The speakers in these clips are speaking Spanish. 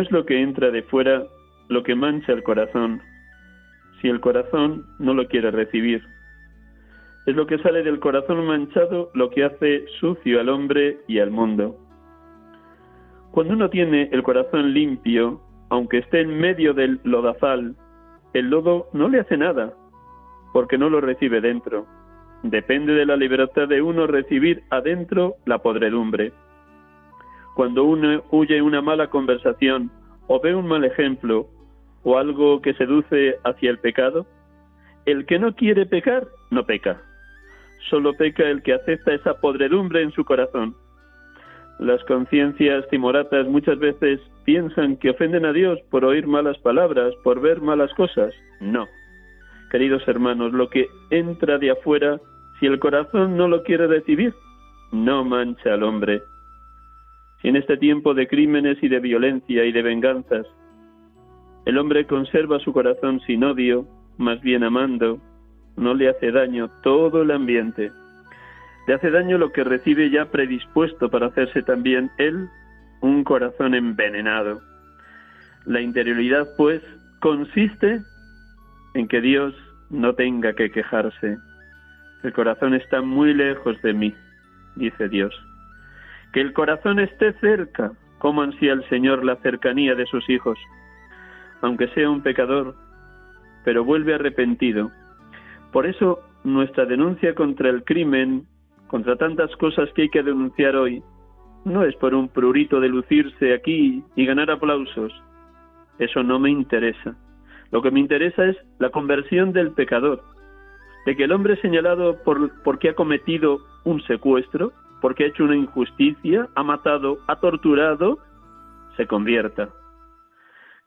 No es lo que entra de fuera lo que mancha el corazón, si el corazón no lo quiere recibir. Es lo que sale del corazón manchado lo que hace sucio al hombre y al mundo. Cuando uno tiene el corazón limpio, aunque esté en medio del lodazal, el lodo no le hace nada, porque no lo recibe dentro. Depende de la libertad de uno recibir adentro la podredumbre. Cuando uno huye una mala conversación o ve un mal ejemplo o algo que seduce hacia el pecado, el que no quiere pecar no peca. Solo peca el que acepta esa podredumbre en su corazón. Las conciencias timoratas muchas veces piensan que ofenden a Dios por oír malas palabras, por ver malas cosas. No. Queridos hermanos, lo que entra de afuera, si el corazón no lo quiere recibir, no mancha al hombre. En este tiempo de crímenes y de violencia y de venganzas, el hombre conserva su corazón sin odio, más bien amando, no le hace daño todo el ambiente. Le hace daño lo que recibe ya predispuesto para hacerse también él un corazón envenenado. La interioridad, pues, consiste en que Dios no tenga que quejarse. El corazón está muy lejos de mí, dice Dios. Que el corazón esté cerca, como ansía el Señor la cercanía de sus hijos, aunque sea un pecador, pero vuelve arrepentido. Por eso nuestra denuncia contra el crimen, contra tantas cosas que hay que denunciar hoy, no es por un prurito de lucirse aquí y ganar aplausos. Eso no me interesa. Lo que me interesa es la conversión del pecador, de que el hombre señalado por porque ha cometido un secuestro, porque ha hecho una injusticia, ha matado, ha torturado, se convierta.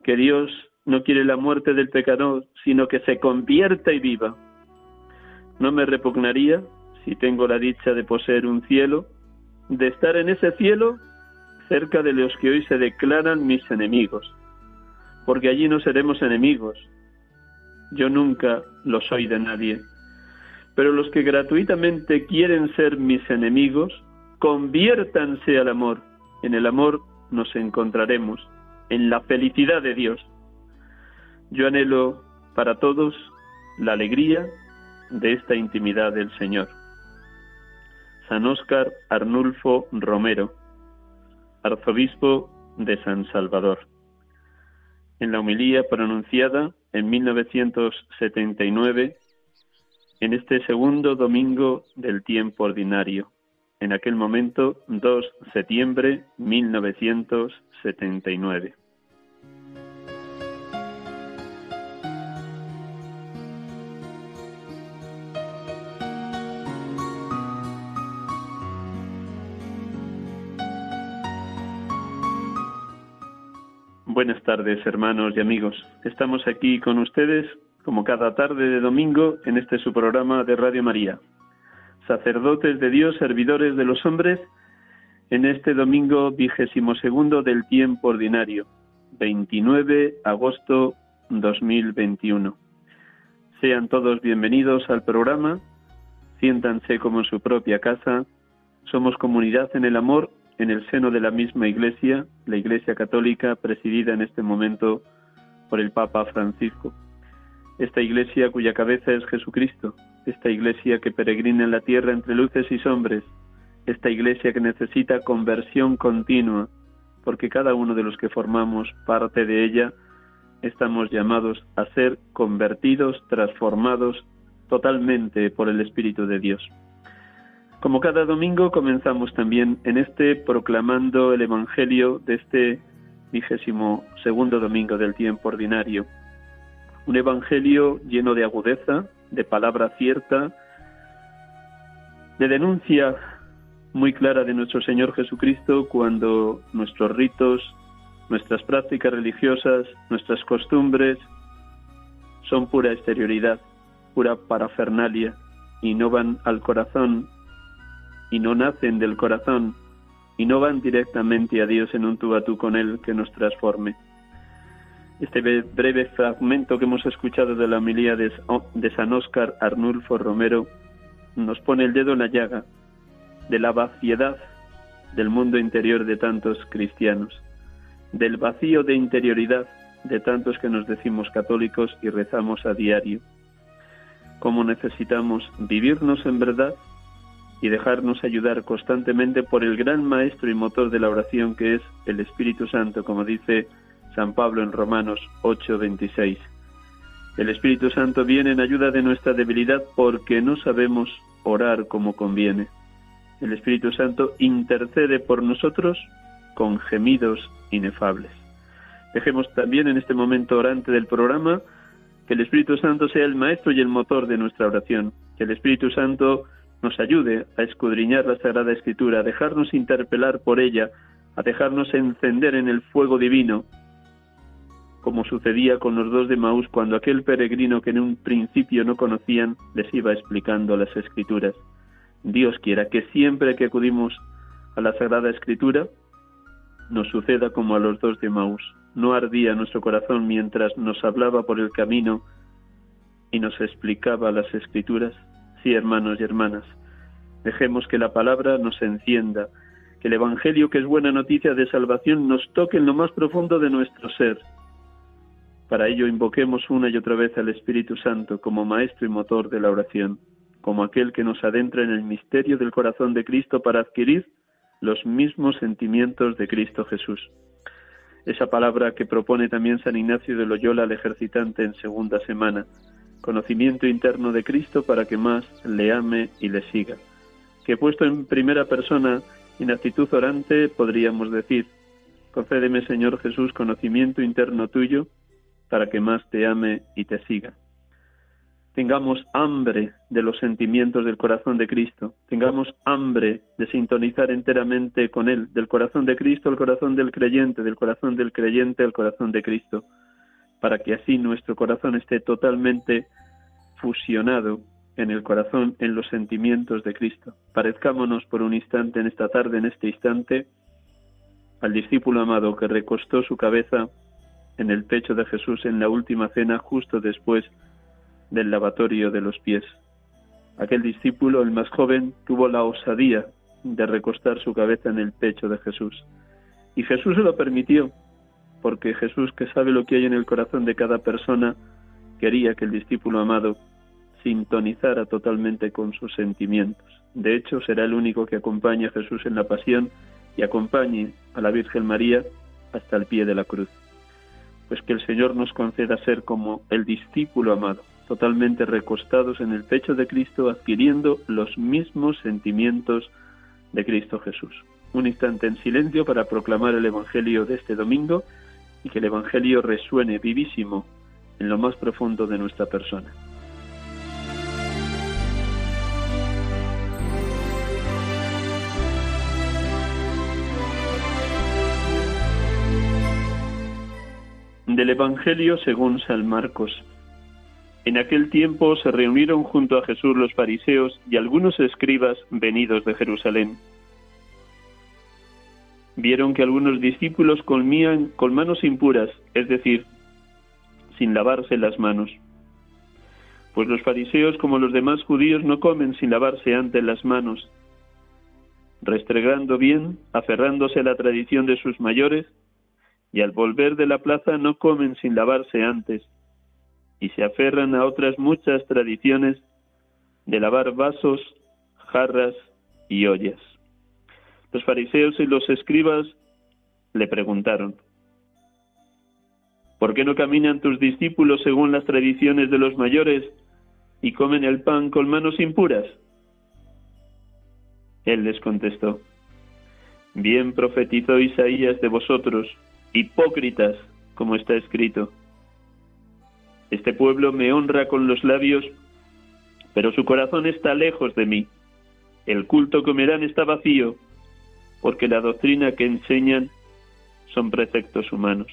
Que Dios no quiere la muerte del pecador, sino que se convierta y viva. No me repugnaría, si tengo la dicha de poseer un cielo, de estar en ese cielo cerca de los que hoy se declaran mis enemigos, porque allí no seremos enemigos. Yo nunca lo soy de nadie. Pero los que gratuitamente quieren ser mis enemigos, conviértanse al amor. En el amor nos encontraremos, en la felicidad de Dios. Yo anhelo para todos la alegría de esta intimidad del Señor. San Óscar Arnulfo Romero, arzobispo de San Salvador. En la homilía pronunciada en 1979, en este segundo domingo del tiempo ordinario, en aquel momento 2 de septiembre 1979. Buenas tardes, hermanos y amigos. Estamos aquí con ustedes, como cada tarde de domingo, en este su programa de Radio María. Sacerdotes de Dios, servidores de los hombres, en este domingo vigésimo segundo del tiempo ordinario, 29 agosto 2021. Sean todos bienvenidos al programa, siéntanse como en su propia casa, somos comunidad en el amor en el seno de la misma Iglesia, la Iglesia Católica, presidida en este momento por el Papa Francisco. Esta Iglesia cuya cabeza es Jesucristo, esta Iglesia que peregrina en la tierra entre luces y sombras, esta Iglesia que necesita conversión continua, porque cada uno de los que formamos parte de ella estamos llamados a ser convertidos, transformados totalmente por el Espíritu de Dios. Como cada domingo comenzamos también en este proclamando el Evangelio de este vigésimo segundo domingo del tiempo ordinario. Un Evangelio lleno de agudeza, de palabra cierta, de denuncia muy clara de nuestro Señor Jesucristo cuando nuestros ritos, nuestras prácticas religiosas, nuestras costumbres son pura exterioridad, pura parafernalia y no van al corazón y no nacen del corazón y no van directamente a Dios en un tú a tú con Él que nos transforme. Este breve fragmento que hemos escuchado de la homilía de, San Óscar Arnulfo Romero nos pone el dedo en la llaga de la vaciedad del mundo interior de tantos cristianos, del vacío de interioridad de tantos que nos decimos católicos y rezamos a diario. Cómo necesitamos vivirnos en verdad y dejarnos ayudar constantemente por el gran maestro y motor de la oración que es el Espíritu Santo, como dice San Pablo en Romanos 8:26. El Espíritu Santo viene en ayuda de nuestra debilidad porque no sabemos orar como conviene. El Espíritu Santo intercede por nosotros con gemidos inefables. Dejemos también en este momento orante del programa que el Espíritu Santo sea el maestro y el motor de nuestra oración, que el Espíritu Santo nos ayude a escudriñar la Sagrada Escritura, a dejarnos interpelar por ella, a dejarnos encender en el fuego divino, como sucedía con los dos de Maús cuando aquel peregrino que en un principio no conocían les iba explicando las Escrituras. Dios quiera que siempre que acudimos a la Sagrada Escritura nos suceda como a los dos de Maús. No ardía nuestro corazón mientras nos hablaba por el camino y nos explicaba las Escrituras. Sí, hermanos y hermanas, dejemos que la palabra nos encienda, que el Evangelio, que es buena noticia de salvación, nos toque en lo más profundo de nuestro ser. Para ello invoquemos una y otra vez al Espíritu Santo como maestro y motor de la oración, como aquel que nos adentra en el misterio del corazón de Cristo para adquirir los mismos sentimientos de Cristo Jesús. Esa palabra que propone también San Ignacio de Loyola al ejercitante en segunda semana, conocimiento interno de Cristo para que más le ame y le siga. Que puesto en primera persona en actitud orante podríamos decir, concédeme Señor Jesús conocimiento interno tuyo para que más te ame y te siga. Tengamos hambre de los sentimientos del corazón de Cristo, tengamos hambre de sintonizar enteramente con Él, del corazón de Cristo al corazón del creyente, del corazón del creyente al corazón de Cristo para que así nuestro corazón esté totalmente fusionado en el corazón, en los sentimientos de Cristo. Parezcámonos por un instante en esta tarde, en este instante, al discípulo amado que recostó su cabeza en el pecho de Jesús en la última cena justo después del lavatorio de los pies. Aquel discípulo, el más joven, tuvo la osadía de recostar su cabeza en el pecho de Jesús. Y Jesús se lo permitió, porque Jesús, que sabe lo que hay en el corazón de cada persona, quería que el discípulo amado sintonizara totalmente con sus sentimientos. De hecho, será el único que acompañe a Jesús en la pasión y acompañe a la Virgen María hasta el pie de la cruz. Pues que el Señor nos conceda ser como el discípulo amado, totalmente recostados en el pecho de Cristo, adquiriendo los mismos sentimientos de Cristo Jesús. Un instante en silencio para proclamar el Evangelio de este domingo y que el Evangelio resuene vivísimo en lo más profundo de nuestra persona. Del Evangelio según San Marcos. En aquel tiempo se reunieron junto a Jesús los fariseos y algunos escribas venidos de Jerusalén. Vieron que algunos discípulos comían con manos impuras, es decir, sin lavarse las manos. Pues los fariseos, como los demás judíos, no comen sin lavarse antes las manos, restregando bien, aferrándose a la tradición de sus mayores, y al volver de la plaza no comen sin lavarse antes, y se aferran a otras muchas tradiciones de lavar vasos, jarras y ollas. Los fariseos y los escribas le preguntaron, ¿por qué no caminan tus discípulos según las tradiciones de los mayores y comen el pan con manos impuras? Él les contestó, bien profetizó Isaías de vosotros, hipócritas, como está escrito. Este pueblo me honra con los labios, pero su corazón está lejos de mí. El culto que me está vacío, porque la doctrina que enseñan son preceptos humanos.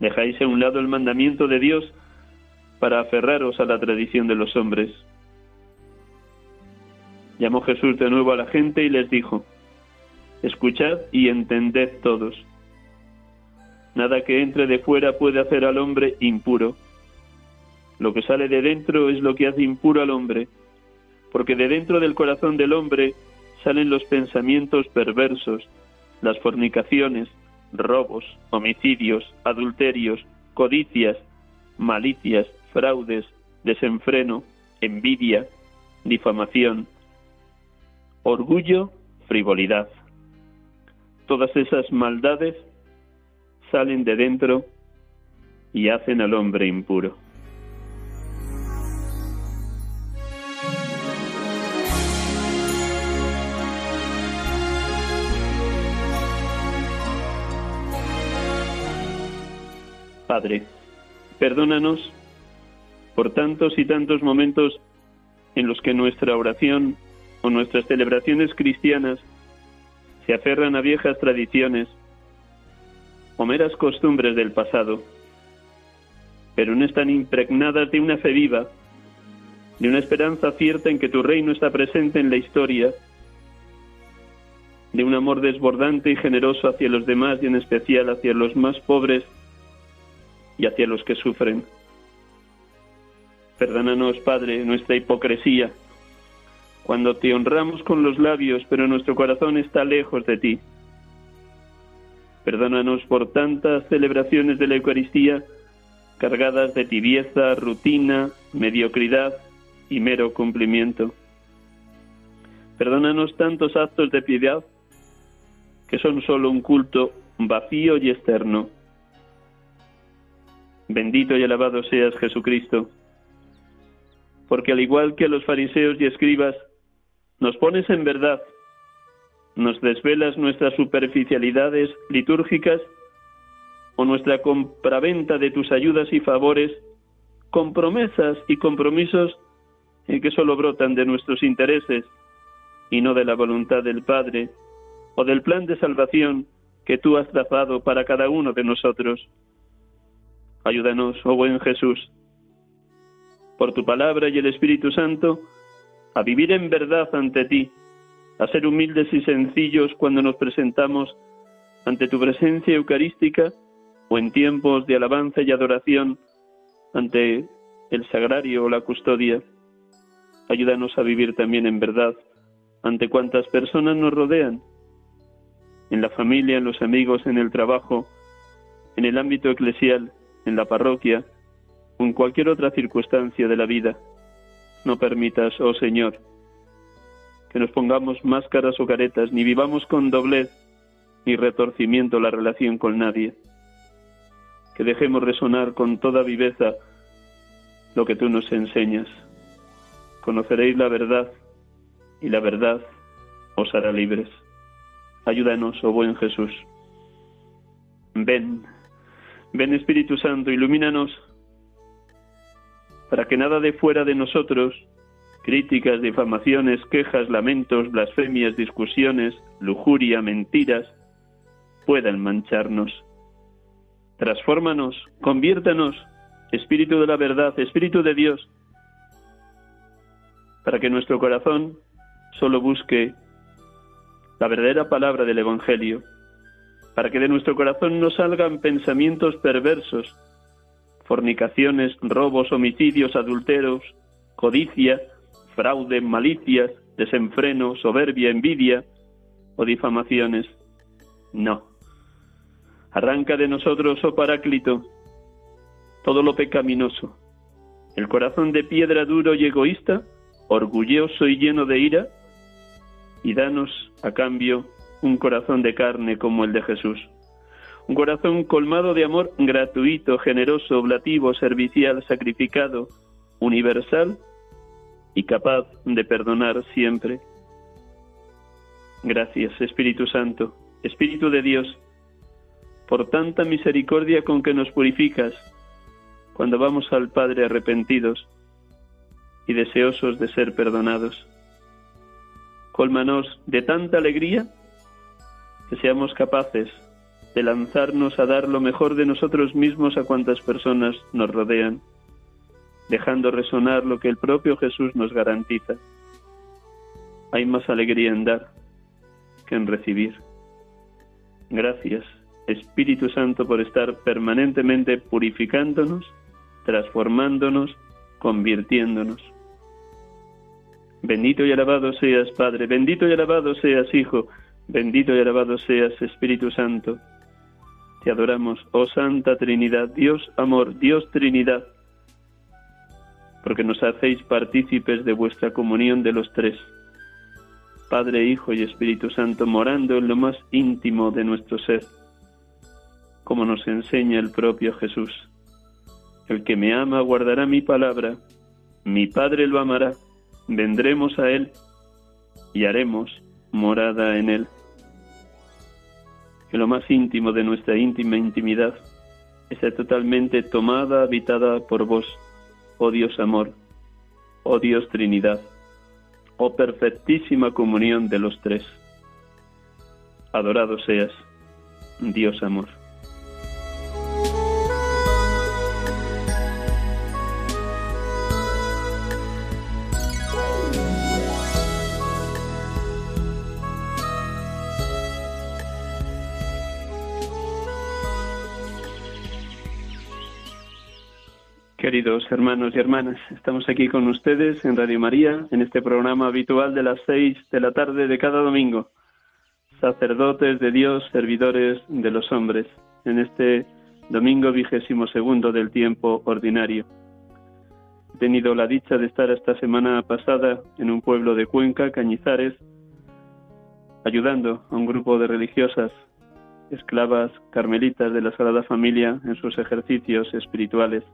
Dejáis a un lado el mandamiento de Dios para aferraros a la tradición de los hombres. Llamó Jesús de nuevo a la gente y les dijo, Escuchad y entended todos. Nada que entre de fuera puede hacer al hombre impuro. Lo que sale de dentro es lo que hace impuro al hombre, porque de dentro del corazón del hombre salen los pensamientos perversos, las fornicaciones, robos, homicidios, adulterios, codicias, malicias, fraudes, desenfreno, envidia, difamación, orgullo, frivolidad. Todas esas maldades salen de dentro y hacen al hombre impuro. Padre, perdónanos por tantos y tantos momentos en los que nuestra oración o nuestras celebraciones cristianas se aferran a viejas tradiciones o meras costumbres del pasado, pero no están impregnadas de una fe viva, de una esperanza cierta en que tu reino está presente en la historia, de un amor desbordante y generoso hacia los demás y en especial hacia los más pobres y hacia los que sufren. Perdónanos, Padre, nuestra hipocresía cuando te honramos con los labios, pero nuestro corazón está lejos de ti. Perdónanos por tantas celebraciones de la Eucaristía cargadas de tibieza, rutina, mediocridad y mero cumplimiento. Perdónanos tantos actos de piedad que son solo un culto vacío y externo. Bendito y alabado seas Jesucristo, porque al igual que los fariseos y escribas, nos pones en verdad, nos desvelas nuestras superficialidades litúrgicas o nuestra compraventa de tus ayudas y favores con promesas y compromisos que solo brotan de nuestros intereses y no de la voluntad del Padre o del plan de salvación que tú has trazado para cada uno de nosotros. Ayúdanos, oh buen Jesús, por tu palabra y el Espíritu Santo, a vivir en verdad ante ti, a ser humildes y sencillos cuando nos presentamos ante tu presencia eucarística o en tiempos de alabanza y adoración ante el sagrario o la custodia. Ayúdanos a vivir también en verdad ante cuantas personas nos rodean, en la familia, en los amigos, en el trabajo, en el ámbito eclesial, en la parroquia o en cualquier otra circunstancia de la vida. No permitas, oh Señor, que nos pongamos máscaras o caretas, ni vivamos con doblez ni retorcimiento la relación con nadie. Que dejemos resonar con toda viveza lo que tú nos enseñas. Conoceréis la verdad y la verdad os hará libres. Ayúdanos, oh buen Jesús. Ven, ven Espíritu Santo, ilumínanos para que nada de fuera de nosotros, críticas, difamaciones, quejas, lamentos, blasfemias, discusiones, lujuria, mentiras, puedan mancharnos. Transfórmanos, conviértanos, Espíritu de la verdad, Espíritu de Dios, para que nuestro corazón solo busque la verdadera palabra del Evangelio, para que de nuestro corazón no salgan pensamientos perversos, fornicaciones, robos, homicidios, adulteros, codicia, fraude, malicias, desenfreno, soberbia, envidia o difamaciones. No. Arranca de nosotros, oh Paráclito, todo lo pecaminoso, el corazón de piedra duro y egoísta, orgulloso y lleno de ira, y danos a cambio un corazón de carne como el de Jesús. Un corazón colmado de amor gratuito, generoso, oblativo, servicial, sacrificado, universal y capaz de perdonar siempre. Gracias, Espíritu Santo, Espíritu de Dios, por tanta misericordia con que nos purificas cuando vamos al Padre arrepentidos y deseosos de ser perdonados. Colmanos de tanta alegría que seamos capaces de lanzarnos a dar lo mejor de nosotros mismos a cuantas personas nos rodean, dejando resonar lo que el propio Jesús nos garantiza. Hay más alegría en dar que en recibir. Gracias, Espíritu Santo, por estar permanentemente purificándonos, transformándonos, convirtiéndonos. Bendito y alabado seas, Padre, bendito y alabado seas, Hijo, bendito y alabado seas, Espíritu Santo. Te adoramos, oh Santa Trinidad, Dios amor, Dios Trinidad, porque nos hacéis partícipes de vuestra comunión de los tres, Padre, Hijo y Espíritu Santo, morando en lo más íntimo de nuestro ser, como nos enseña el propio Jesús. El que me ama guardará mi palabra, mi Padre lo amará vendremos a Él y haremos morada en Él. Que lo más íntimo de nuestra íntima intimidad esté totalmente tomada, habitada por vos, oh Dios amor, oh Dios Trinidad, oh perfectísima comunión de los tres. Adorado seas, Dios amor. Queridos hermanos y hermanas, estamos aquí con ustedes en Radio María, en este programa habitual de las seis de la tarde de cada domingo. Sacerdotes de Dios, servidores de los hombres, en este domingo vigésimo segundo del tiempo ordinario. He tenido la dicha de estar esta semana pasada en un pueblo de Cuenca, Cañizares, ayudando a un grupo de religiosas, esclavas carmelitas de la Sagrada Familia en sus ejercicios espirituales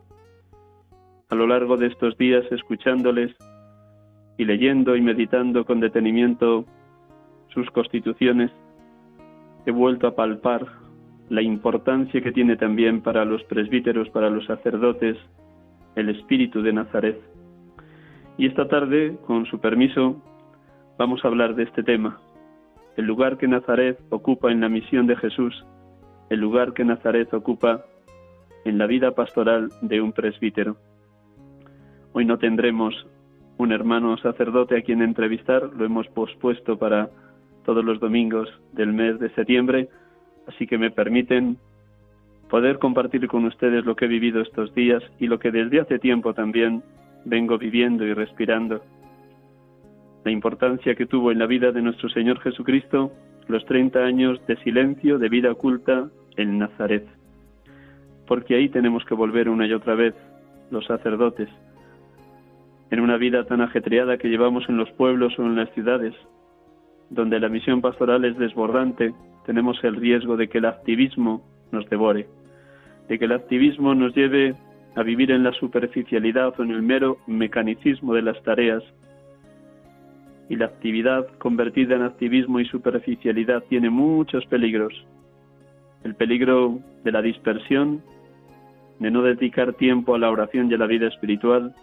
a lo largo de estos días escuchándoles y leyendo y meditando con detenimiento sus constituciones, he vuelto a palpar la importancia que tiene también para los presbíteros, para los sacerdotes, el espíritu de Nazaret. Y esta tarde, con su permiso, vamos a hablar de este tema, el lugar que Nazaret ocupa en la misión de Jesús, el lugar que Nazaret ocupa en la vida pastoral de un presbítero. Hoy no tendremos un hermano sacerdote a quien entrevistar, lo hemos pospuesto para todos los domingos del mes de septiembre, así que me permiten poder compartir con ustedes lo que he vivido estos días y lo que desde hace tiempo también vengo viviendo y respirando. La importancia que tuvo en la vida de nuestro Señor Jesucristo los 30 años de silencio, de vida oculta en Nazaret. Porque ahí tenemos que volver una y otra vez los sacerdotes, en una vida tan ajetreada que llevamos en los pueblos o en las ciudades, donde la misión pastoral es desbordante, tenemos el riesgo de que el activismo nos devore, de que el activismo nos lleve a vivir en la superficialidad o en el mero mecanicismo de las tareas. Y la actividad convertida en activismo y superficialidad tiene muchos peligros. El peligro de la dispersión, de no dedicar tiempo a la oración y a la vida espiritual,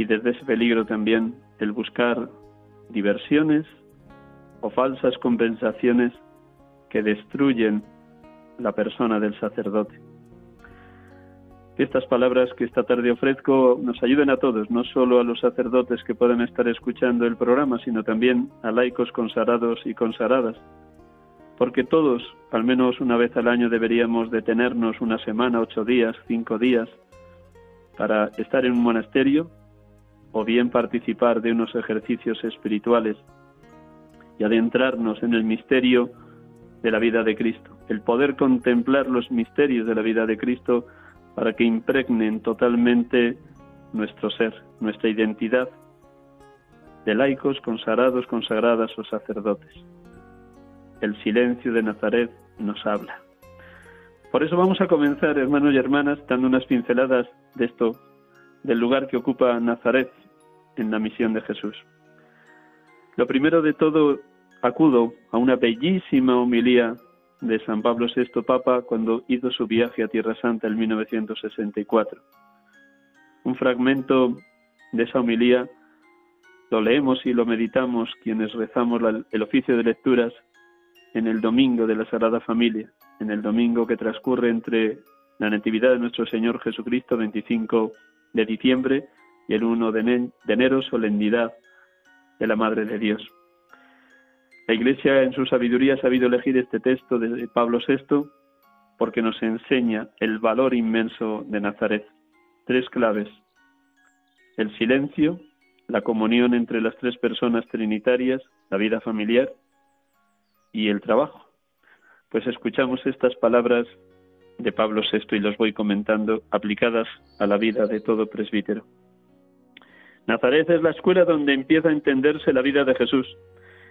y desde ese peligro también el buscar diversiones o falsas compensaciones que destruyen la persona del sacerdote. Estas palabras que esta tarde ofrezco nos ayuden a todos, no solo a los sacerdotes que puedan estar escuchando el programa, sino también a laicos consagrados y consagradas, porque todos, al menos una vez al año, deberíamos detenernos una semana, ocho días, cinco días, para estar en un monasterio o bien participar de unos ejercicios espirituales y adentrarnos en el misterio de la vida de Cristo, el poder contemplar los misterios de la vida de Cristo para que impregnen totalmente nuestro ser, nuestra identidad de laicos, consagrados, consagradas o sacerdotes. El silencio de Nazaret nos habla. Por eso vamos a comenzar, hermanos y hermanas, dando unas pinceladas de esto, del lugar que ocupa Nazaret en la misión de Jesús. Lo primero de todo, acudo a una bellísima homilía de San Pablo VI Papa cuando hizo su viaje a Tierra Santa en 1964. Un fragmento de esa homilía lo leemos y lo meditamos quienes rezamos el oficio de lecturas en el domingo de la Sagrada Familia, en el domingo que transcurre entre la Natividad de nuestro Señor Jesucristo, 25 de diciembre, y el 1 de enero, solemnidad de la Madre de Dios. La Iglesia en su sabiduría ha sabido elegir este texto de Pablo VI porque nos enseña el valor inmenso de Nazaret. Tres claves. El silencio, la comunión entre las tres personas trinitarias, la vida familiar y el trabajo. Pues escuchamos estas palabras de Pablo VI y los voy comentando aplicadas a la vida de todo presbítero. Nazaret es la escuela donde empieza a entenderse la vida de Jesús.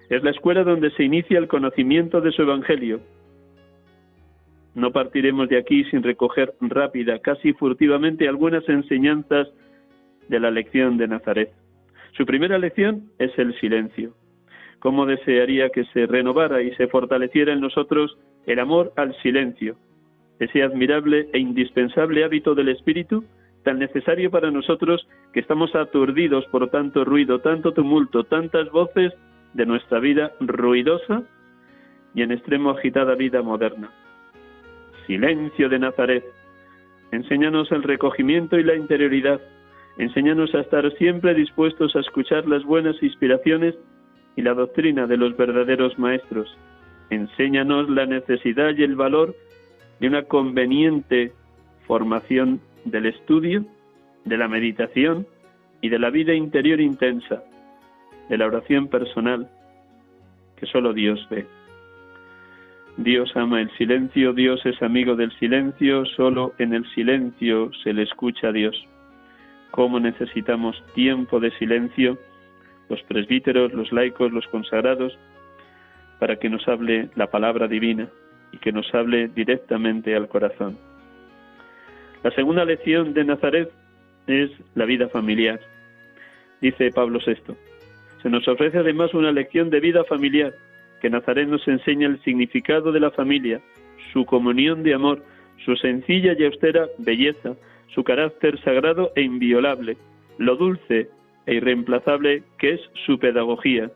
Es la escuela donde se inicia el conocimiento de su Evangelio. No partiremos de aquí sin recoger rápida, casi furtivamente, algunas enseñanzas de la lección de Nazaret. Su primera lección es el silencio cómo desearía que se renovara y se fortaleciera en nosotros el amor al silencio, ese admirable e indispensable hábito del espíritu, tan necesario para nosotros que estamos aturdidos por tanto ruido, tanto tumulto, tantas voces de nuestra vida ruidosa y en extremo agitada vida moderna. Silencio de Nazaret, enséñanos el recogimiento y la interioridad, enséñanos a estar siempre dispuestos a escuchar las buenas inspiraciones y la doctrina de los verdaderos maestros. Enséñanos la necesidad y el valor de una conveniente formación del estudio, de la meditación y de la vida interior intensa, de la oración personal que solo Dios ve. Dios ama el silencio, Dios es amigo del silencio, solo en el silencio se le escucha a Dios. ¿Cómo necesitamos tiempo de silencio? los presbíteros, los laicos, los consagrados, para que nos hable la palabra divina y que nos hable directamente al corazón. La segunda lección de Nazaret es la vida familiar. Dice Pablo VI, se nos ofrece además una lección de vida familiar, que Nazaret nos enseña el significado de la familia, su comunión de amor, su sencilla y austera belleza, su carácter sagrado e inviolable, lo dulce, e irreemplazable que es su pedagogía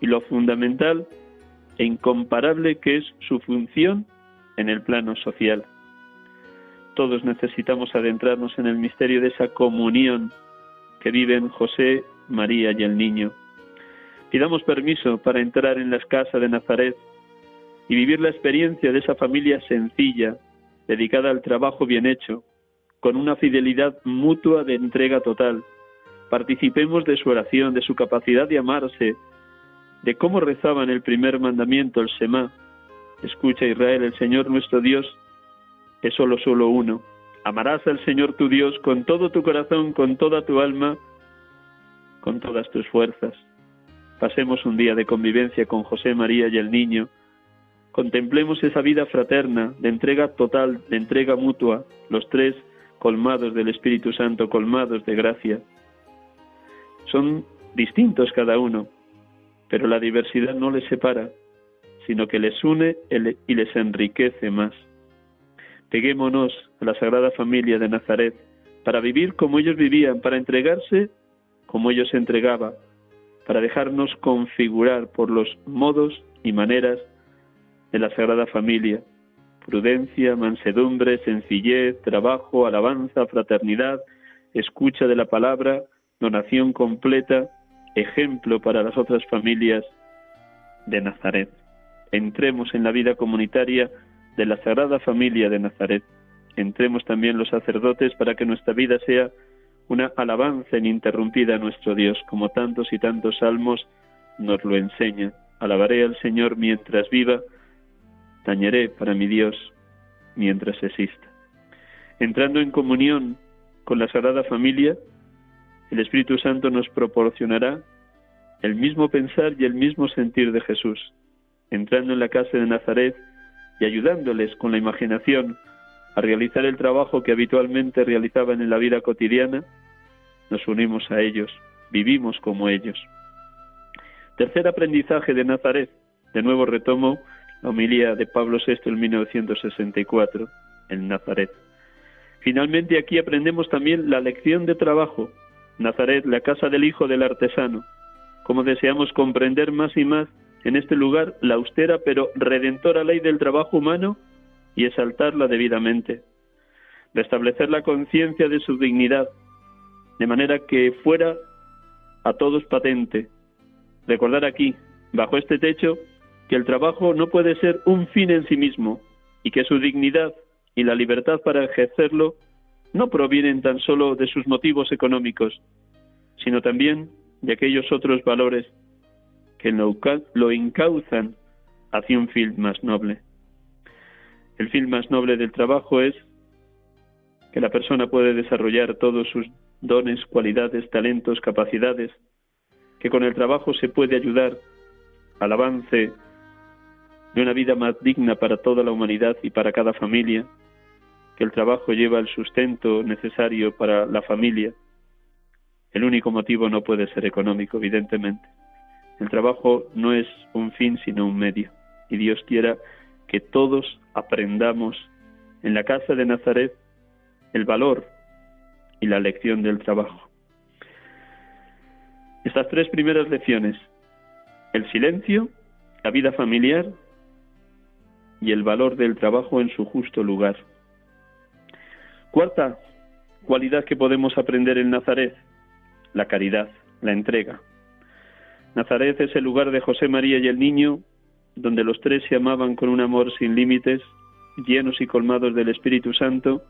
y lo fundamental e incomparable que es su función en el plano social. Todos necesitamos adentrarnos en el misterio de esa comunión que viven José, María y el niño. Pidamos permiso para entrar en las casas de Nazaret y vivir la experiencia de esa familia sencilla, dedicada al trabajo bien hecho, con una fidelidad mutua de entrega total, Participemos de su oración, de su capacidad de amarse, de cómo rezaba en el primer mandamiento el Semá. Escucha Israel, el Señor nuestro Dios es solo solo uno. Amarás al Señor tu Dios con todo tu corazón, con toda tu alma, con todas tus fuerzas. Pasemos un día de convivencia con José María y el niño. Contemplemos esa vida fraterna, de entrega total, de entrega mutua, los tres colmados del Espíritu Santo, colmados de gracia. Son distintos cada uno, pero la diversidad no les separa, sino que les une y les enriquece más. Peguémonos a la Sagrada Familia de Nazaret para vivir como ellos vivían, para entregarse como ellos se entregaban, para dejarnos configurar por los modos y maneras de la Sagrada Familia, prudencia, mansedumbre, sencillez, trabajo, alabanza, fraternidad, escucha de la palabra, donación completa, ejemplo para las otras familias de Nazaret. Entremos en la vida comunitaria de la Sagrada Familia de Nazaret. Entremos también los sacerdotes para que nuestra vida sea una alabanza ininterrumpida a nuestro Dios, como tantos y tantos salmos nos lo enseñan. Alabaré al Señor mientras viva, tañeré para mi Dios mientras exista. Entrando en comunión con la Sagrada Familia, el Espíritu Santo nos proporcionará el mismo pensar y el mismo sentir de Jesús. Entrando en la casa de Nazaret y ayudándoles con la imaginación a realizar el trabajo que habitualmente realizaban en la vida cotidiana, nos unimos a ellos, vivimos como ellos. Tercer aprendizaje de Nazaret. De nuevo retomo la homilía de Pablo VI en 1964 en Nazaret. Finalmente aquí aprendemos también la lección de trabajo. Nazaret, la casa del hijo del artesano. Como deseamos comprender más y más en este lugar la austera pero redentora ley del trabajo humano y exaltarla debidamente. Restablecer la conciencia de su dignidad, de manera que fuera a todos patente Recordar aquí, bajo este techo, que el trabajo no puede ser un fin en sí mismo y que su dignidad y la libertad para ejercerlo no provienen tan solo de sus motivos económicos, sino también de aquellos otros valores que lo, encauzan hacia un fin más noble. El fin más noble del trabajo es que la persona puede desarrollar todos sus dones, cualidades, talentos, capacidades, que con el trabajo se puede ayudar al avance de una vida más digna para toda la humanidad y para cada familia, que el trabajo lleva el sustento necesario para la familia. El único motivo no puede ser económico, evidentemente. El trabajo no es un fin, sino un medio. Y Dios quiera que todos aprendamos en la casa de Nazaret el valor y la lección del trabajo. Estas tres primeras lecciones, el silencio, la vida familiar y el valor del trabajo en su justo lugar. Cuarta cualidad que podemos aprender en Nazaret, la caridad, la entrega. Nazaret es el lugar de José María y el niño, donde los tres se amaban con un amor sin límites, llenos y colmados del Espíritu Santo,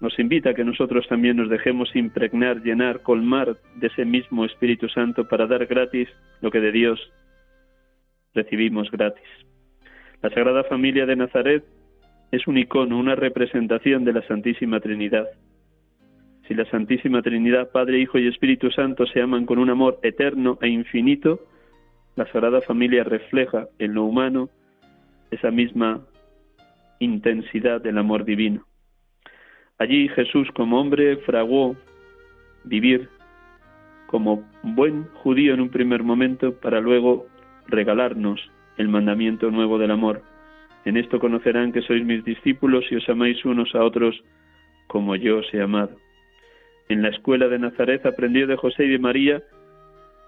nos invita a que nosotros también nos dejemos impregnar, llenar, colmar de ese mismo Espíritu Santo para dar gratis lo que de Dios recibimos gratis. La Sagrada Familia de Nazaret es un icono, una representación de la Santísima Trinidad. Si la Santísima Trinidad, Padre, Hijo y Espíritu Santo se aman con un amor eterno e infinito, la Sagrada Familia refleja en lo humano esa misma intensidad del amor divino. Allí Jesús como hombre fraguó vivir como buen judío en un primer momento para luego regalarnos el mandamiento nuevo del amor. En esto conocerán que sois mis discípulos y os amáis unos a otros como yo os he amado. En la escuela de Nazaret aprendió de José y de María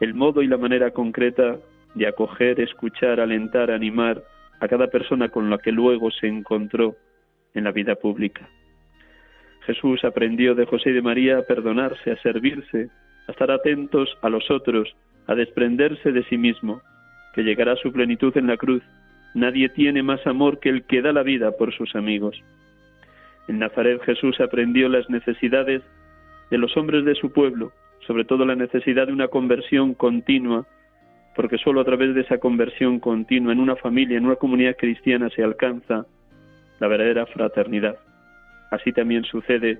el modo y la manera concreta de acoger, escuchar, alentar, animar a cada persona con la que luego se encontró en la vida pública. Jesús aprendió de José y de María a perdonarse, a servirse, a estar atentos a los otros, a desprenderse de sí mismo, que llegará a su plenitud en la cruz. Nadie tiene más amor que el que da la vida por sus amigos. En Nazaret Jesús aprendió las necesidades de los hombres de su pueblo, sobre todo la necesidad de una conversión continua, porque sólo a través de esa conversión continua en una familia, en una comunidad cristiana se alcanza la verdadera fraternidad. Así también sucede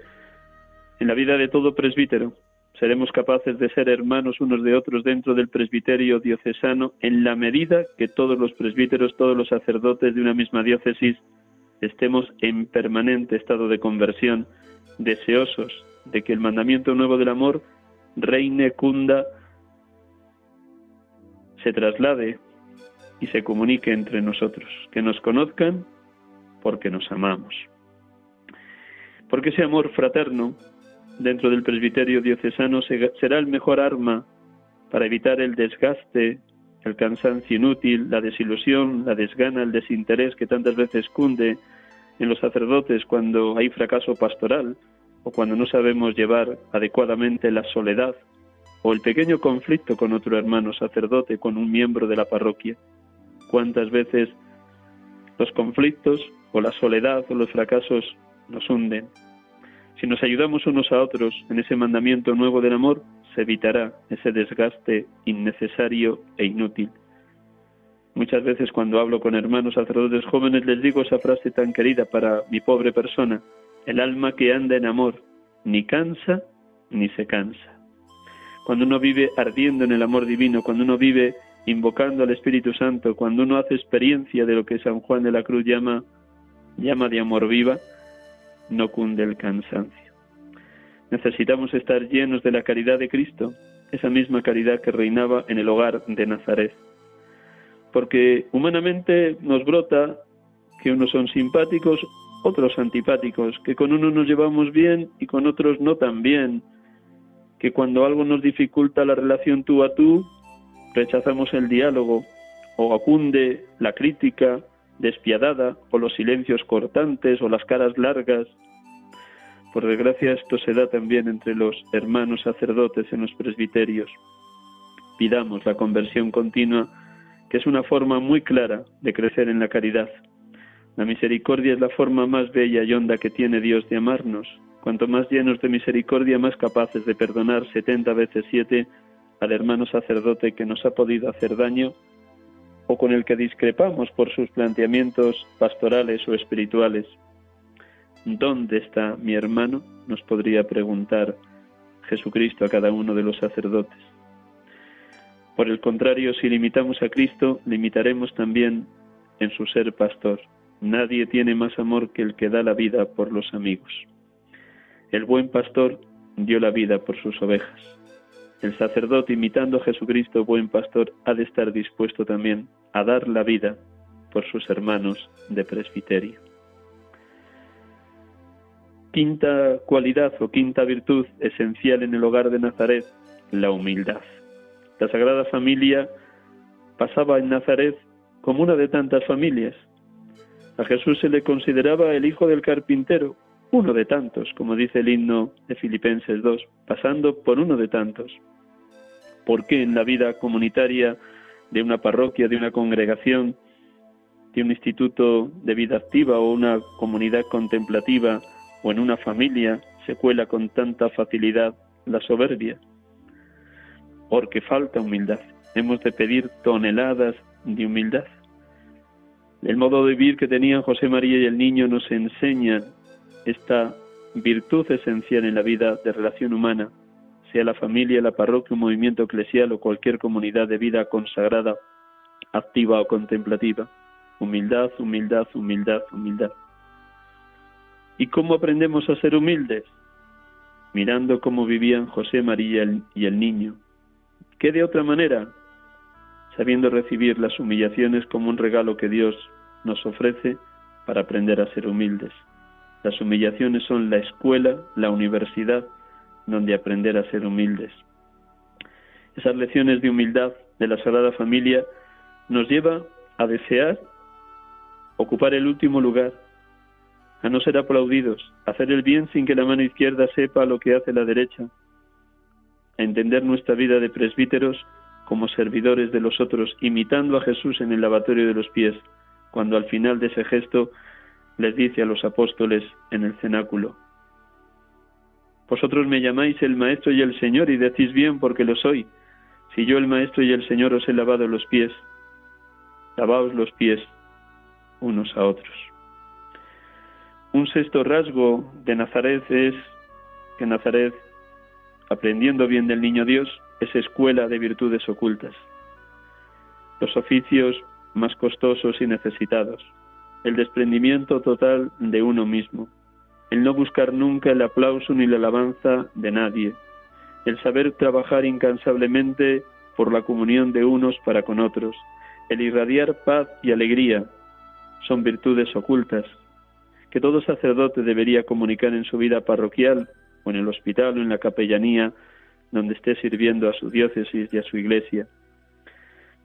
en la vida de todo presbítero. Seremos capaces de ser hermanos unos de otros dentro del presbiterio diocesano en la medida que todos los presbíteros, todos los sacerdotes de una misma diócesis estemos en permanente estado de conversión, deseosos de que el mandamiento nuevo del amor reine, cunda, se traslade y se comunique entre nosotros, que nos conozcan porque nos amamos. Porque ese amor fraterno dentro del presbiterio diocesano será el mejor arma para evitar el desgaste, el cansancio inútil, la desilusión, la desgana, el desinterés que tantas veces cunde en los sacerdotes cuando hay fracaso pastoral o cuando no sabemos llevar adecuadamente la soledad o el pequeño conflicto con otro hermano sacerdote, con un miembro de la parroquia. ¿Cuántas veces los conflictos o la soledad o los fracasos nos hunden? Si nos ayudamos unos a otros en ese mandamiento nuevo del amor, se evitará ese desgaste innecesario e inútil. Muchas veces cuando hablo con hermanos sacerdotes jóvenes les digo esa frase tan querida para mi pobre persona, el alma que anda en amor ni cansa ni se cansa. Cuando uno vive ardiendo en el amor divino, cuando uno vive invocando al Espíritu Santo, cuando uno hace experiencia de lo que San Juan de la Cruz llama llama de amor viva, no cunde el cansancio. Necesitamos estar llenos de la caridad de Cristo, esa misma caridad que reinaba en el hogar de Nazaret. Porque humanamente nos brota que unos son simpáticos, otros antipáticos, que con unos nos llevamos bien y con otros no tan bien, que cuando algo nos dificulta la relación tú a tú, rechazamos el diálogo o acunde la crítica despiadada o los silencios cortantes o las caras largas. Por desgracia esto se da también entre los hermanos sacerdotes en los presbiterios. Pidamos la conversión continua, que es una forma muy clara de crecer en la caridad. La misericordia es la forma más bella y honda que tiene Dios de amarnos. Cuanto más llenos de misericordia, más capaces de perdonar setenta veces siete al hermano sacerdote que nos ha podido hacer daño o con el que discrepamos por sus planteamientos pastorales o espirituales. ¿Dónde está mi hermano? nos podría preguntar Jesucristo a cada uno de los sacerdotes. Por el contrario, si limitamos a Cristo, limitaremos también en su ser pastor. Nadie tiene más amor que el que da la vida por los amigos. El buen pastor dio la vida por sus ovejas. El sacerdote, imitando a Jesucristo, buen pastor, ha de estar dispuesto también a dar la vida por sus hermanos de presbiterio. Quinta cualidad o quinta virtud esencial en el hogar de Nazaret, la humildad. La Sagrada Familia pasaba en Nazaret como una de tantas familias. A Jesús se le consideraba el hijo del carpintero, uno de tantos, como dice el himno de Filipenses 2, pasando por uno de tantos. ¿Por qué en la vida comunitaria de una parroquia, de una congregación, de un instituto de vida activa o una comunidad contemplativa o en una familia se cuela con tanta facilidad la soberbia? Porque falta humildad. Hemos de pedir toneladas de humildad. El modo de vivir que tenían José María y el niño nos enseña esta virtud esencial en la vida de relación humana, sea la familia, la parroquia, un movimiento eclesial o cualquier comunidad de vida consagrada, activa o contemplativa. Humildad, humildad, humildad, humildad. ¿Y cómo aprendemos a ser humildes? Mirando cómo vivían José María y el niño. ¿Qué de otra manera? Sabiendo recibir las humillaciones como un regalo que Dios nos ofrece para aprender a ser humildes. Las humillaciones son la escuela, la universidad, donde aprender a ser humildes. Esas lecciones de humildad de la Sagrada Familia nos lleva a desear ocupar el último lugar, a no ser aplaudidos, a hacer el bien sin que la mano izquierda sepa lo que hace la derecha, a entender nuestra vida de presbíteros como servidores de los otros, imitando a Jesús en el lavatorio de los pies, cuando al final de ese gesto les dice a los apóstoles en el cenáculo, Vosotros me llamáis el Maestro y el Señor y decís bien porque lo soy. Si yo el Maestro y el Señor os he lavado los pies, lavaos los pies unos a otros. Un sexto rasgo de Nazaret es que Nazaret, aprendiendo bien del niño Dios, es escuela de virtudes ocultas. Los oficios más costosos y necesitados, el desprendimiento total de uno mismo, el no buscar nunca el aplauso ni la alabanza de nadie, el saber trabajar incansablemente por la comunión de unos para con otros, el irradiar paz y alegría, son virtudes ocultas que todo sacerdote debería comunicar en su vida parroquial en el hospital o en la capellanía donde esté sirviendo a su diócesis y a su iglesia.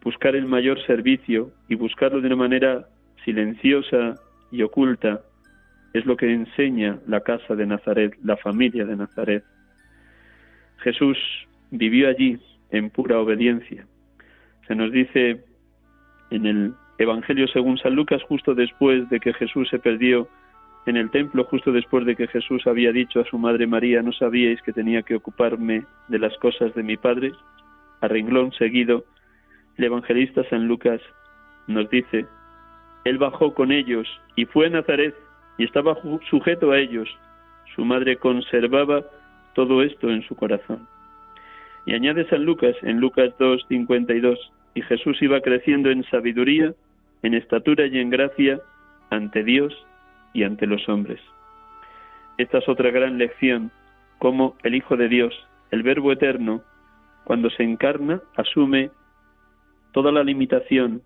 Buscar el mayor servicio y buscarlo de una manera silenciosa y oculta es lo que enseña la casa de Nazaret, la familia de Nazaret. Jesús vivió allí en pura obediencia. Se nos dice en el Evangelio según San Lucas, justo después de que Jesús se perdió en el templo, justo después de que Jesús había dicho a su madre María, no sabíais que tenía que ocuparme de las cosas de mi Padre, a renglón seguido, el evangelista San Lucas nos dice, Él bajó con ellos y fue a Nazaret y estaba sujeto a ellos. Su madre conservaba todo esto en su corazón. Y añade San Lucas en Lucas 2, 52, y Jesús iba creciendo en sabiduría, en estatura y en gracia ante Dios y ante los hombres. Esta es otra gran lección, como el Hijo de Dios, el Verbo eterno, cuando se encarna, asume toda la limitación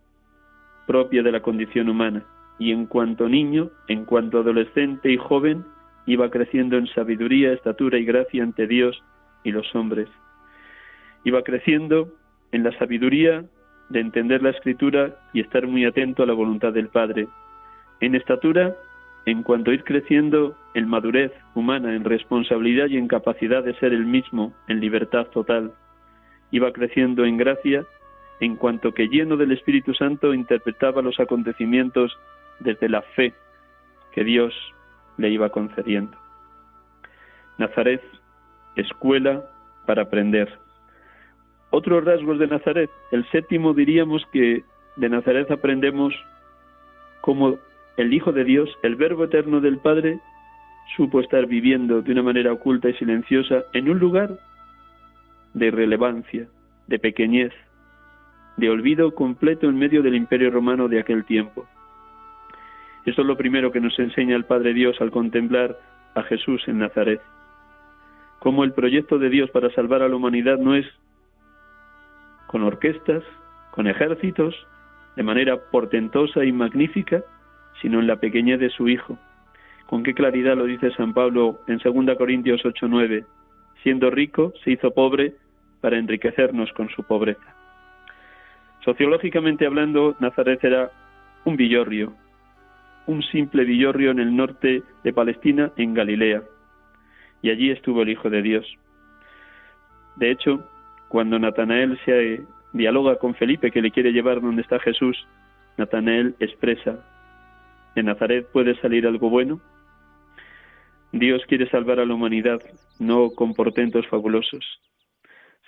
propia de la condición humana, y en cuanto niño, en cuanto adolescente y joven, iba creciendo en sabiduría, estatura y gracia ante Dios y los hombres. Iba creciendo en la sabiduría de entender la escritura y estar muy atento a la voluntad del Padre. En estatura, en cuanto ir creciendo en madurez humana, en responsabilidad y en capacidad de ser el mismo, en libertad total. Iba creciendo en gracia, en cuanto que lleno del Espíritu Santo interpretaba los acontecimientos desde la fe que Dios le iba concediendo. Nazaret, escuela para aprender. Otros rasgos de Nazaret. El séptimo diríamos que de Nazaret aprendemos cómo el Hijo de Dios, el Verbo eterno del Padre, supo estar viviendo de una manera oculta y silenciosa en un lugar de irrelevancia, de pequeñez, de olvido completo en medio del imperio romano de aquel tiempo. Esto es lo primero que nos enseña el Padre Dios al contemplar a Jesús en Nazaret. Cómo el proyecto de Dios para salvar a la humanidad no es con orquestas, con ejércitos, de manera portentosa y magnífica, sino en la pequeñez de su Hijo. Con qué claridad lo dice San Pablo en 2 Corintios 8:9. Siendo rico, se hizo pobre para enriquecernos con su pobreza. Sociológicamente hablando, Nazaret era un villorrio, un simple villorrio en el norte de Palestina, en Galilea. Y allí estuvo el Hijo de Dios. De hecho, cuando Natanael se dialoga con Felipe, que le quiere llevar donde está Jesús, Natanael expresa, ¿de Nazaret puede salir algo bueno? Dios quiere salvar a la humanidad, no con portentos fabulosos,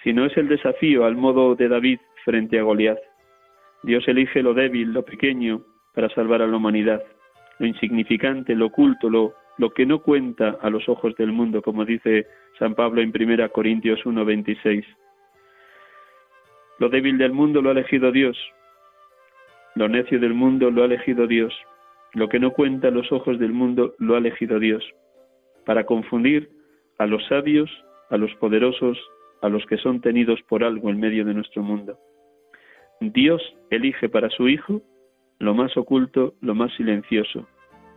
sino es el desafío al modo de David frente a Goliat. Dios elige lo débil, lo pequeño, para salvar a la humanidad, lo insignificante, lo oculto, lo, lo que no cuenta a los ojos del mundo, como dice San Pablo en 1 Corintios 1:26. Lo débil del mundo lo ha elegido Dios. Lo necio del mundo lo ha elegido Dios. Lo que no cuenta los ojos del mundo lo ha elegido Dios. Para confundir a los sabios, a los poderosos, a los que son tenidos por algo en medio de nuestro mundo. Dios elige para su Hijo lo más oculto, lo más silencioso.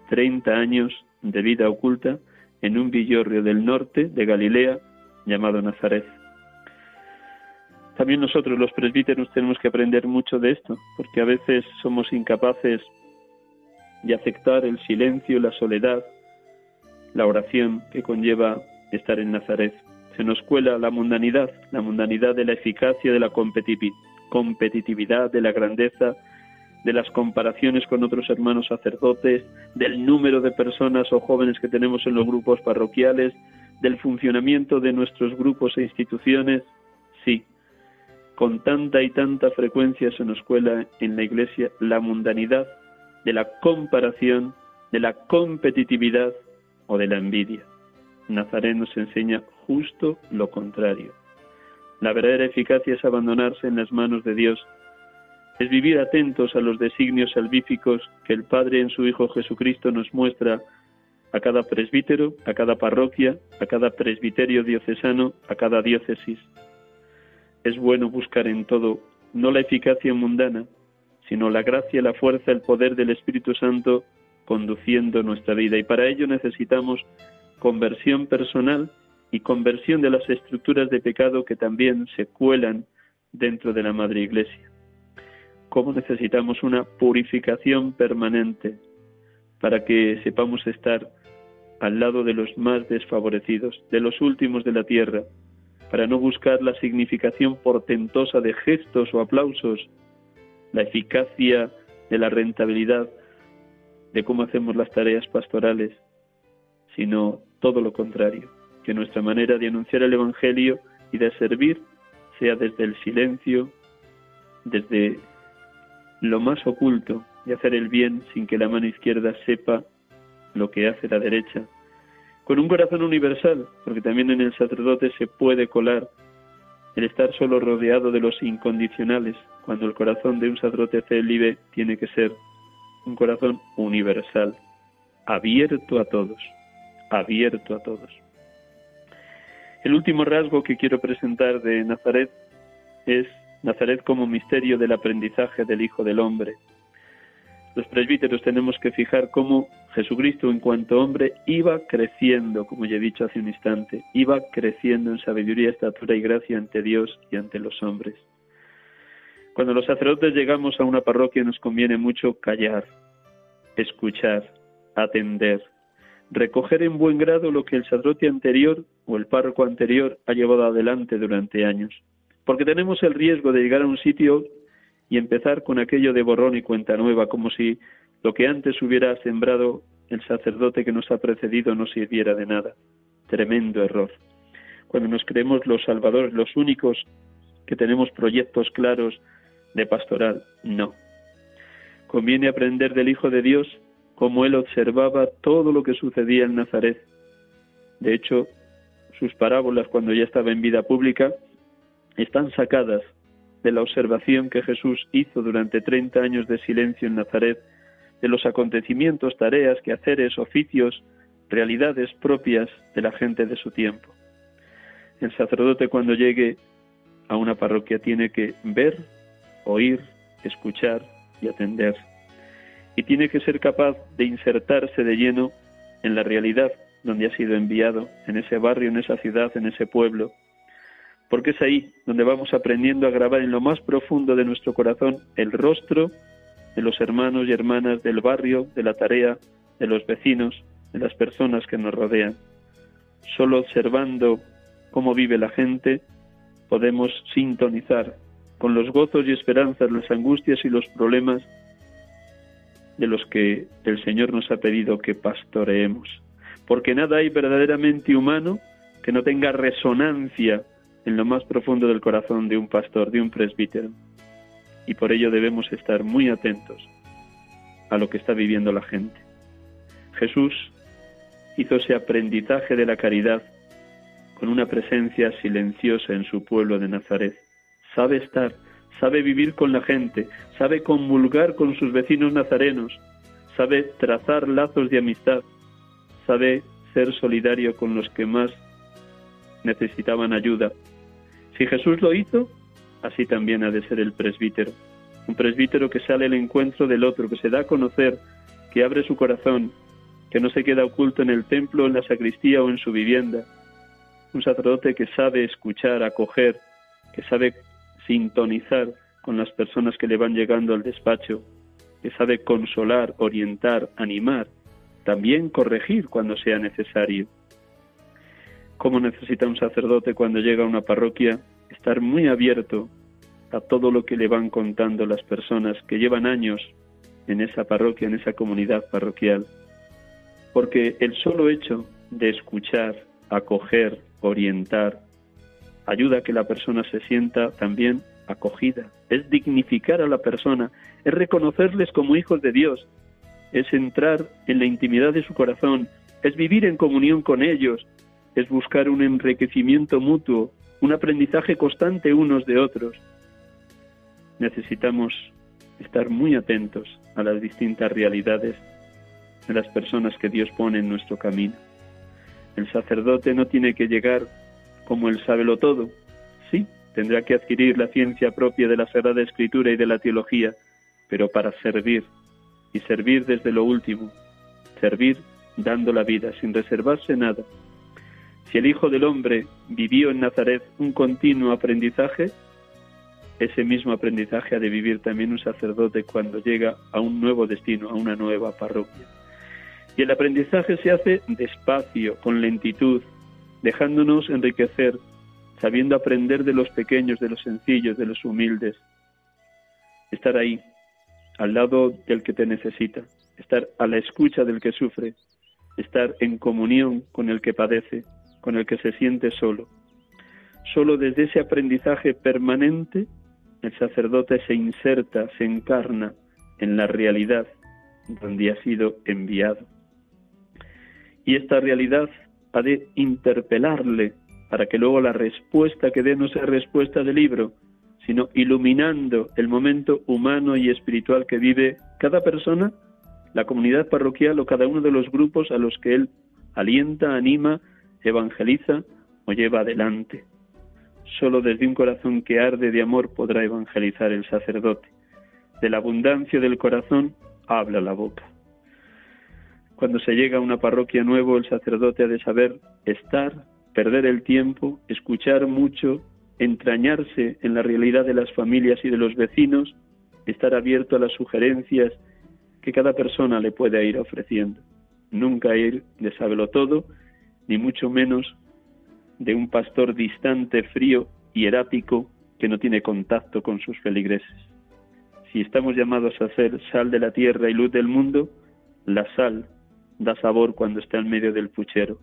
Treinta años de vida oculta en un villorrio del norte de Galilea llamado Nazaret. También nosotros los presbíteros tenemos que aprender mucho de esto, porque a veces somos incapaces de aceptar el silencio, la soledad, la oración que conlleva estar en Nazaret. Se nos cuela la mundanidad, la mundanidad de la eficacia, de la competitividad, de la grandeza, de las comparaciones con otros hermanos sacerdotes, del número de personas o jóvenes que tenemos en los grupos parroquiales, del funcionamiento de nuestros grupos e instituciones. Sí, con tanta y tanta frecuencia se nos cuela en la Iglesia la mundanidad de la comparación, de la competitividad o de la envidia. Nazaret nos enseña justo lo contrario. La verdadera eficacia es abandonarse en las manos de Dios, es vivir atentos a los designios salvíficos que el Padre en su Hijo Jesucristo nos muestra a cada presbítero, a cada parroquia, a cada presbiterio diocesano, a cada diócesis es bueno buscar en todo no la eficacia mundana, sino la gracia, la fuerza, el poder del Espíritu Santo conduciendo nuestra vida. Y para ello necesitamos conversión personal y conversión de las estructuras de pecado que también se cuelan dentro de la Madre Iglesia. ¿Cómo necesitamos una purificación permanente? para que sepamos estar al lado de los más desfavorecidos, de los últimos de la tierra, para no buscar la significación portentosa de gestos o aplausos, la eficacia de la rentabilidad de cómo hacemos las tareas pastorales, sino todo lo contrario, que nuestra manera de anunciar el Evangelio y de servir sea desde el silencio, desde lo más oculto, y hacer el bien sin que la mano izquierda sepa lo que hace la derecha, con un corazón universal, porque también en el sacerdote se puede colar el estar solo rodeado de los incondicionales, cuando el corazón de un sacerdote célibe tiene que ser un corazón universal, abierto a todos, abierto a todos. El último rasgo que quiero presentar de Nazaret es Nazaret como misterio del aprendizaje del Hijo del Hombre. Los presbíteros tenemos que fijar cómo Jesucristo en cuanto hombre iba creciendo, como ya he dicho hace un instante, iba creciendo en sabiduría, estatura y gracia ante Dios y ante los hombres. Cuando los sacerdotes llegamos a una parroquia nos conviene mucho callar, escuchar, atender, recoger en buen grado lo que el sacerdote anterior o el párroco anterior ha llevado adelante durante años. Porque tenemos el riesgo de llegar a un sitio y empezar con aquello de borrón y cuenta nueva, como si lo que antes hubiera sembrado el sacerdote que nos ha precedido no sirviera de nada. Tremendo error. Cuando nos creemos los salvadores, los únicos que tenemos proyectos claros de pastoral, no. Conviene aprender del Hijo de Dios como él observaba todo lo que sucedía en Nazaret. De hecho, sus parábolas cuando ya estaba en vida pública están sacadas de la observación que Jesús hizo durante 30 años de silencio en Nazaret, de los acontecimientos, tareas, quehaceres, oficios, realidades propias de la gente de su tiempo. El sacerdote cuando llegue a una parroquia tiene que ver, oír, escuchar y atender. Y tiene que ser capaz de insertarse de lleno en la realidad donde ha sido enviado, en ese barrio, en esa ciudad, en ese pueblo, porque es ahí donde vamos aprendiendo a grabar en lo más profundo de nuestro corazón el rostro de los hermanos y hermanas del barrio, de la tarea, de los vecinos, de las personas que nos rodean. Solo observando cómo vive la gente podemos sintonizar con los gozos y esperanzas, las angustias y los problemas de los que el Señor nos ha pedido que pastoreemos. Porque nada hay verdaderamente humano que no tenga resonancia en lo más profundo del corazón de un pastor, de un presbítero. Y por ello debemos estar muy atentos a lo que está viviendo la gente. Jesús hizo ese aprendizaje de la caridad con una presencia silenciosa en su pueblo de Nazaret. Sabe estar, sabe vivir con la gente, sabe comulgar con sus vecinos nazarenos, sabe trazar lazos de amistad, sabe ser solidario con los que más necesitaban ayuda si Jesús lo hizo, así también ha de ser el presbítero. Un presbítero que sale al encuentro del otro, que se da a conocer, que abre su corazón, que no se queda oculto en el templo, en la sacristía o en su vivienda. Un sacerdote que sabe escuchar, acoger, que sabe sintonizar con las personas que le van llegando al despacho, que sabe consolar, orientar, animar, también corregir cuando sea necesario cómo necesita un sacerdote cuando llega a una parroquia estar muy abierto a todo lo que le van contando las personas que llevan años en esa parroquia, en esa comunidad parroquial. Porque el solo hecho de escuchar, acoger, orientar, ayuda a que la persona se sienta también acogida, es dignificar a la persona, es reconocerles como hijos de Dios, es entrar en la intimidad de su corazón, es vivir en comunión con ellos, es buscar un enriquecimiento mutuo, un aprendizaje constante unos de otros. Necesitamos estar muy atentos a las distintas realidades de las personas que Dios pone en nuestro camino. El sacerdote no tiene que llegar como el sábelo todo. Sí, tendrá que adquirir la ciencia propia de la Sagrada Escritura y de la teología, pero para servir, y servir desde lo último, servir dando la vida sin reservarse nada, si el Hijo del Hombre vivió en Nazaret un continuo aprendizaje, ese mismo aprendizaje ha de vivir también un sacerdote cuando llega a un nuevo destino, a una nueva parroquia. Y el aprendizaje se hace despacio, con lentitud, dejándonos enriquecer, sabiendo aprender de los pequeños, de los sencillos, de los humildes. Estar ahí, al lado del que te necesita, estar a la escucha del que sufre, estar en comunión con el que padece, con el que se siente solo. Solo desde ese aprendizaje permanente el sacerdote se inserta, se encarna en la realidad donde ha sido enviado. Y esta realidad ha de interpelarle para que luego la respuesta que dé no sea respuesta del libro, sino iluminando el momento humano y espiritual que vive cada persona, la comunidad parroquial o cada uno de los grupos a los que él alienta, anima, evangeliza o lleva adelante. Solo desde un corazón que arde de amor podrá evangelizar el sacerdote. De la abundancia del corazón habla la boca. Cuando se llega a una parroquia nuevo, el sacerdote ha de saber estar, perder el tiempo, escuchar mucho, entrañarse en la realidad de las familias y de los vecinos, estar abierto a las sugerencias que cada persona le pueda ir ofreciendo. Nunca ir de sábelo todo, ni mucho menos de un pastor distante, frío y erático que no tiene contacto con sus feligreses. Si estamos llamados a ser sal de la tierra y luz del mundo, la sal da sabor cuando está en medio del puchero,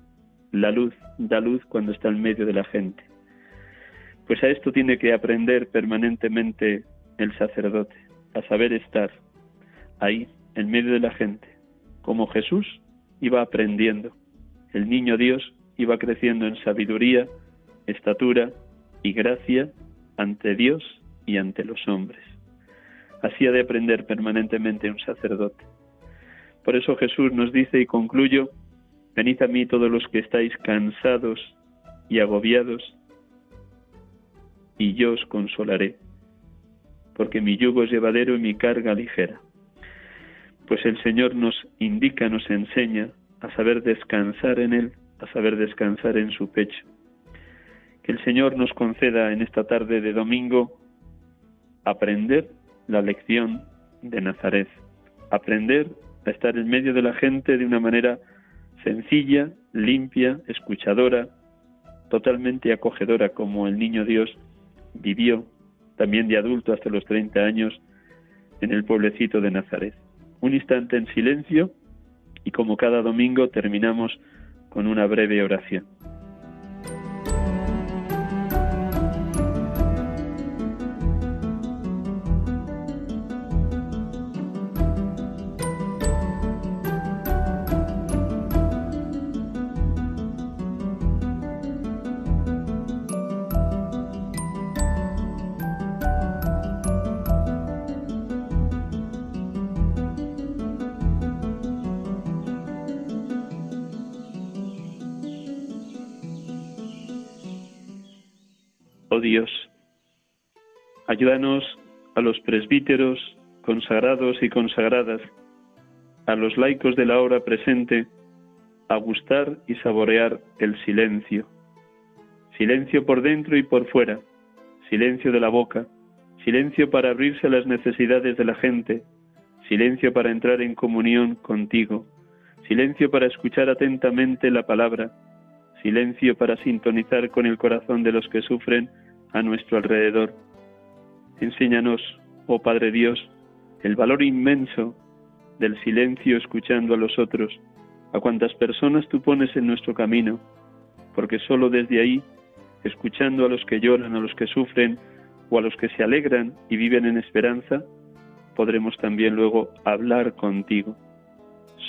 la luz da luz cuando está en medio de la gente. Pues a esto tiene que aprender permanentemente el sacerdote, a saber estar ahí, en medio de la gente, como Jesús iba aprendiendo. El niño Dios iba creciendo en sabiduría, estatura y gracia ante Dios y ante los hombres. Así ha de aprender permanentemente un sacerdote. Por eso Jesús nos dice y concluyo, venid a mí todos los que estáis cansados y agobiados, y yo os consolaré, porque mi yugo es llevadero y mi carga ligera. Pues el Señor nos indica, nos enseña a saber descansar en Él a saber descansar en su pecho. Que el Señor nos conceda en esta tarde de domingo aprender la lección de Nazaret, aprender a estar en medio de la gente de una manera sencilla, limpia, escuchadora, totalmente acogedora como el niño Dios vivió también de adulto hasta los 30 años en el pueblecito de Nazaret. Un instante en silencio y como cada domingo terminamos con una breve oración. A los presbíteros, consagrados y consagradas, a los laicos de la hora presente, a gustar y saborear el silencio. Silencio por dentro y por fuera, silencio de la boca, silencio para abrirse a las necesidades de la gente, silencio para entrar en comunión contigo, silencio para escuchar atentamente la palabra, silencio para sintonizar con el corazón de los que sufren a nuestro alrededor. Enséñanos, oh Padre Dios, el valor inmenso del silencio escuchando a los otros, a cuantas personas tú pones en nuestro camino, porque sólo desde ahí, escuchando a los que lloran, a los que sufren o a los que se alegran y viven en esperanza, podremos también luego hablar contigo.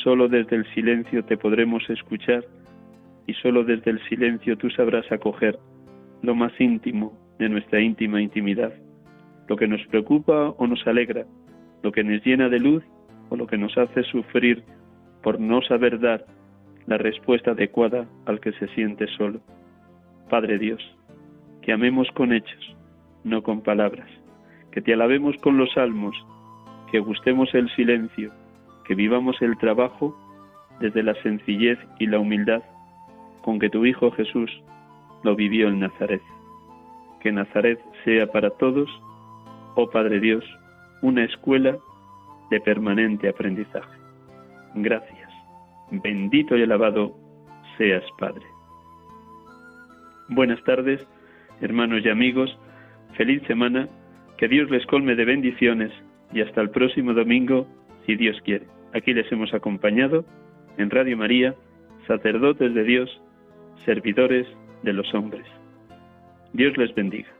Sólo desde el silencio te podremos escuchar y solo desde el silencio tú sabrás acoger lo más íntimo de nuestra íntima intimidad, lo que nos preocupa o nos alegra, lo que nos llena de luz o lo que nos hace sufrir por no saber dar la respuesta adecuada al que se siente solo. Padre Dios, que amemos con hechos, no con palabras, que te alabemos con los salmos, que gustemos el silencio, que vivamos el trabajo desde la sencillez y la humildad con que tu Hijo Jesús lo vivió en Nazaret. Que Nazaret sea para todos, oh Padre Dios, una escuela de permanente aprendizaje. Gracias, bendito y alabado seas, Padre. Buenas tardes, hermanos y amigos, feliz semana, que Dios les colme de bendiciones y hasta el próximo domingo, si Dios quiere. Aquí les hemos acompañado en Radio María, sacerdotes de Dios, servidores de los hombres. Dios les bendiga.